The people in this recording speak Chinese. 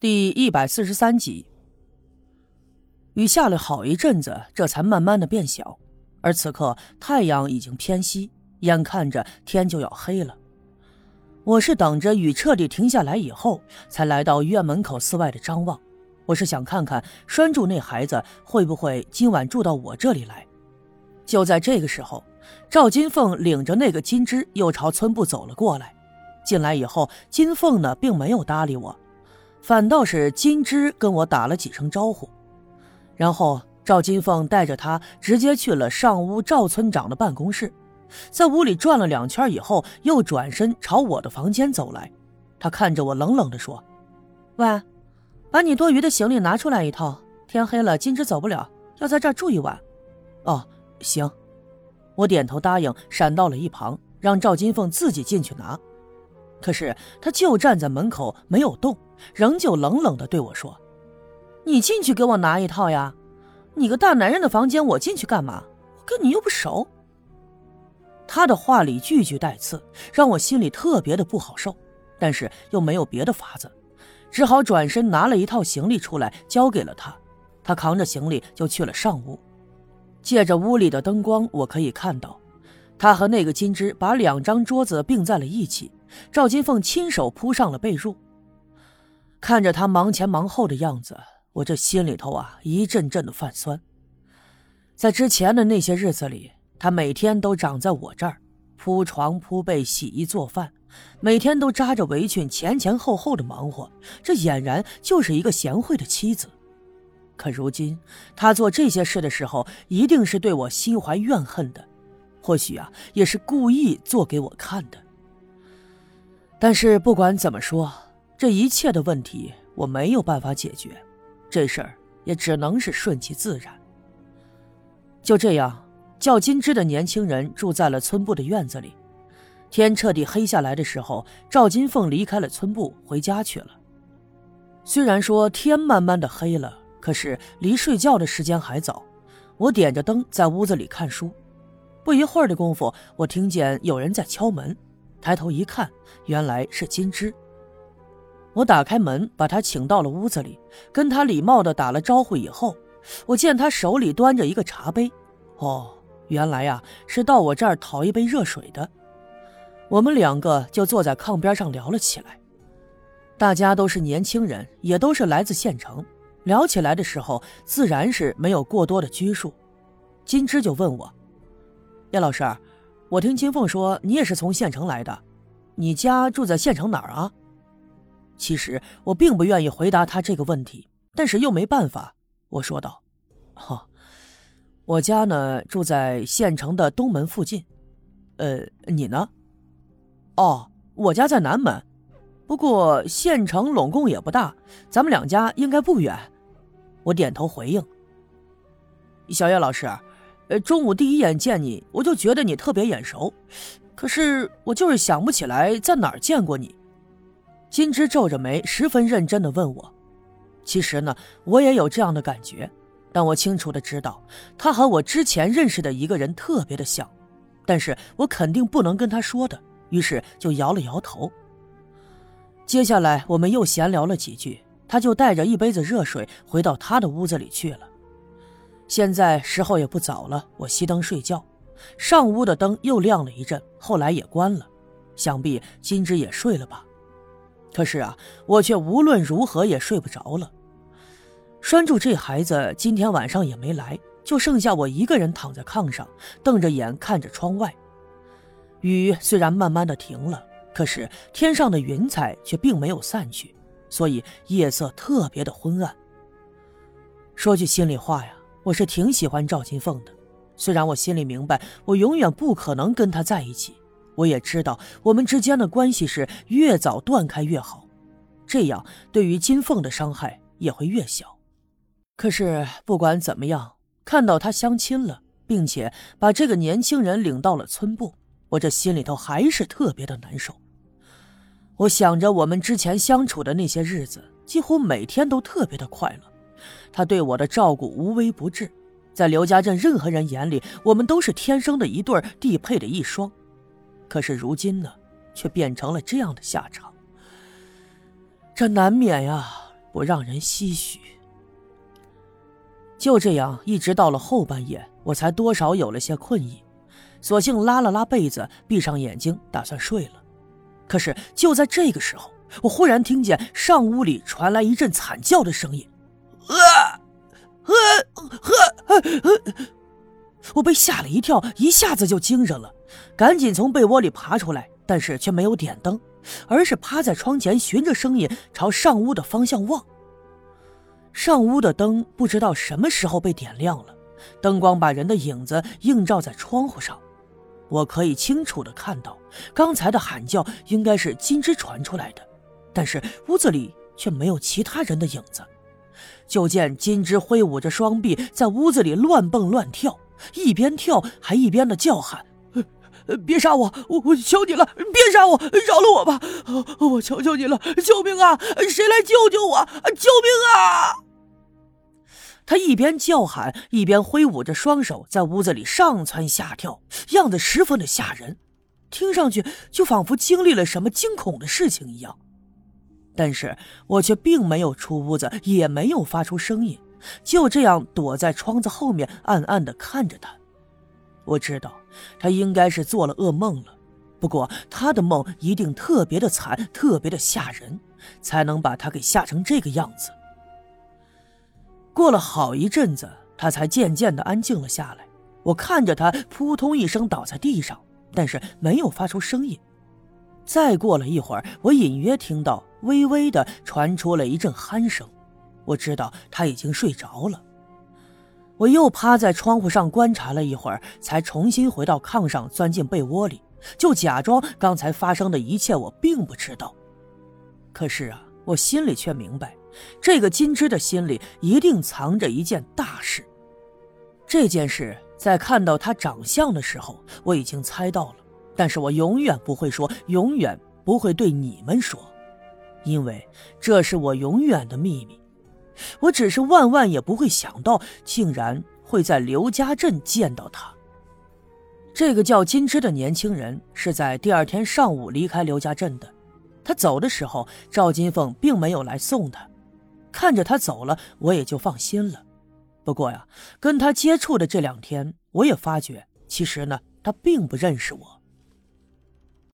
第一百四十三集，雨下了好一阵子，这才慢慢的变小，而此刻太阳已经偏西，眼看着天就要黑了。我是等着雨彻底停下来以后，才来到院门口四外的张望。我是想看看拴住那孩子会不会今晚住到我这里来。就在这个时候，赵金凤领着那个金枝又朝村部走了过来。进来以后，金凤呢并没有搭理我。反倒是金枝跟我打了几声招呼，然后赵金凤带着他直接去了上屋赵村长的办公室，在屋里转了两圈以后，又转身朝我的房间走来。他看着我，冷冷地说：“喂，把你多余的行李拿出来一套。天黑了，金枝走不了，要在这儿住一晚。”哦，行，我点头答应，闪到了一旁，让赵金凤自己进去拿。可是他就站在门口没有动，仍旧冷冷地对我说：“你进去给我拿一套呀！你个大男人的房间，我进去干嘛？我跟你又不熟。”他的话里句句带刺，让我心里特别的不好受，但是又没有别的法子，只好转身拿了一套行李出来交给了他。他扛着行李就去了上屋，借着屋里的灯光，我可以看到，他和那个金枝把两张桌子并在了一起。赵金凤亲手铺上了被褥，看着他忙前忙后的样子，我这心里头啊一阵阵的泛酸。在之前的那些日子里，他每天都长在我这儿，铺床铺被、洗衣做饭，每天都扎着围裙前前后后的忙活，这俨然就是一个贤惠的妻子。可如今他做这些事的时候，一定是对我心怀怨恨的，或许啊，也是故意做给我看的。但是不管怎么说，这一切的问题我没有办法解决，这事儿也只能是顺其自然。就这样，叫金枝的年轻人住在了村部的院子里。天彻底黑下来的时候，赵金凤离开了村部，回家去了。虽然说天慢慢的黑了，可是离睡觉的时间还早。我点着灯在屋子里看书，不一会儿的功夫，我听见有人在敲门。抬头一看，原来是金枝。我打开门，把他请到了屋子里，跟他礼貌的打了招呼以后，我见他手里端着一个茶杯。哦，原来呀是到我这儿讨一杯热水的。我们两个就坐在炕边上聊了起来。大家都是年轻人，也都是来自县城，聊起来的时候自然是没有过多的拘束。金枝就问我：“叶老师。”我听金凤说，你也是从县城来的，你家住在县城哪儿啊？其实我并不愿意回答他这个问题，但是又没办法，我说道：“哈，我家呢住在县城的东门附近，呃，你呢？哦，我家在南门，不过县城拢共也不大，咱们两家应该不远。”我点头回应：“小叶老师。”呃，中午第一眼见你，我就觉得你特别眼熟，可是我就是想不起来在哪儿见过你。金枝皱着眉，十分认真的问我。其实呢，我也有这样的感觉，但我清楚的知道，他和我之前认识的一个人特别的像，但是我肯定不能跟他说的，于是就摇了摇头。接下来我们又闲聊了几句，他就带着一杯子热水回到他的屋子里去了。现在时候也不早了，我熄灯睡觉。上屋的灯又亮了一阵，后来也关了，想必金枝也睡了吧。可是啊，我却无论如何也睡不着了。拴住这孩子今天晚上也没来，就剩下我一个人躺在炕上，瞪着眼看着窗外。雨虽然慢慢的停了，可是天上的云彩却并没有散去，所以夜色特别的昏暗。说句心里话呀。我是挺喜欢赵金凤的，虽然我心里明白我永远不可能跟她在一起，我也知道我们之间的关系是越早断开越好，这样对于金凤的伤害也会越小。可是不管怎么样，看到她相亲了，并且把这个年轻人领到了村部，我这心里头还是特别的难受。我想着我们之前相处的那些日子，几乎每天都特别的快乐。他对我的照顾无微不至，在刘家镇任何人眼里，我们都是天生的一对地配的一双。可是如今呢，却变成了这样的下场。这难免呀，不让人唏嘘。就这样，一直到了后半夜，我才多少有了些困意，索性拉了拉被子，闭上眼睛，打算睡了。可是就在这个时候，我忽然听见上屋里传来一阵惨叫的声音，啊，啊，啊，我被吓了一跳，一下子就精神了，赶紧从被窝里爬出来，但是却没有点灯，而是趴在窗前，循着声音朝上屋的方向望。上屋的灯不知道什么时候被点亮了，灯光把人的影子映照在窗户上，我可以清楚的看到，刚才的喊叫应该是金枝传出来的，但是屋子里却没有其他人的影子。就见金枝挥舞着双臂在屋子里乱蹦乱跳，一边跳还一边的叫喊：“别杀我，我我求你了，别杀我，饶了我吧！我求求你了，救命啊！谁来救救我？救命啊！”他一边叫喊，一边挥舞着双手，在屋子里上蹿下跳，样子十分的吓人，听上去就仿佛经历了什么惊恐的事情一样。但是我却并没有出屋子，也没有发出声音，就这样躲在窗子后面，暗暗的看着他。我知道他应该是做了噩梦了，不过他的梦一定特别的惨，特别的吓人，才能把他给吓成这个样子。过了好一阵子，他才渐渐的安静了下来。我看着他扑通一声倒在地上，但是没有发出声音。再过了一会儿，我隐约听到微微的传出了一阵鼾声，我知道他已经睡着了。我又趴在窗户上观察了一会儿，才重新回到炕上，钻进被窝里，就假装刚才发生的一切我并不知道。可是啊，我心里却明白。这个金枝的心里一定藏着一件大事。这件事在看到他长相的时候，我已经猜到了，但是我永远不会说，永远不会对你们说，因为这是我永远的秘密。我只是万万也不会想到，竟然会在刘家镇见到他。这个叫金枝的年轻人是在第二天上午离开刘家镇的，他走的时候，赵金凤并没有来送他。看着他走了，我也就放心了。不过呀，跟他接触的这两天，我也发觉，其实呢，他并不认识我。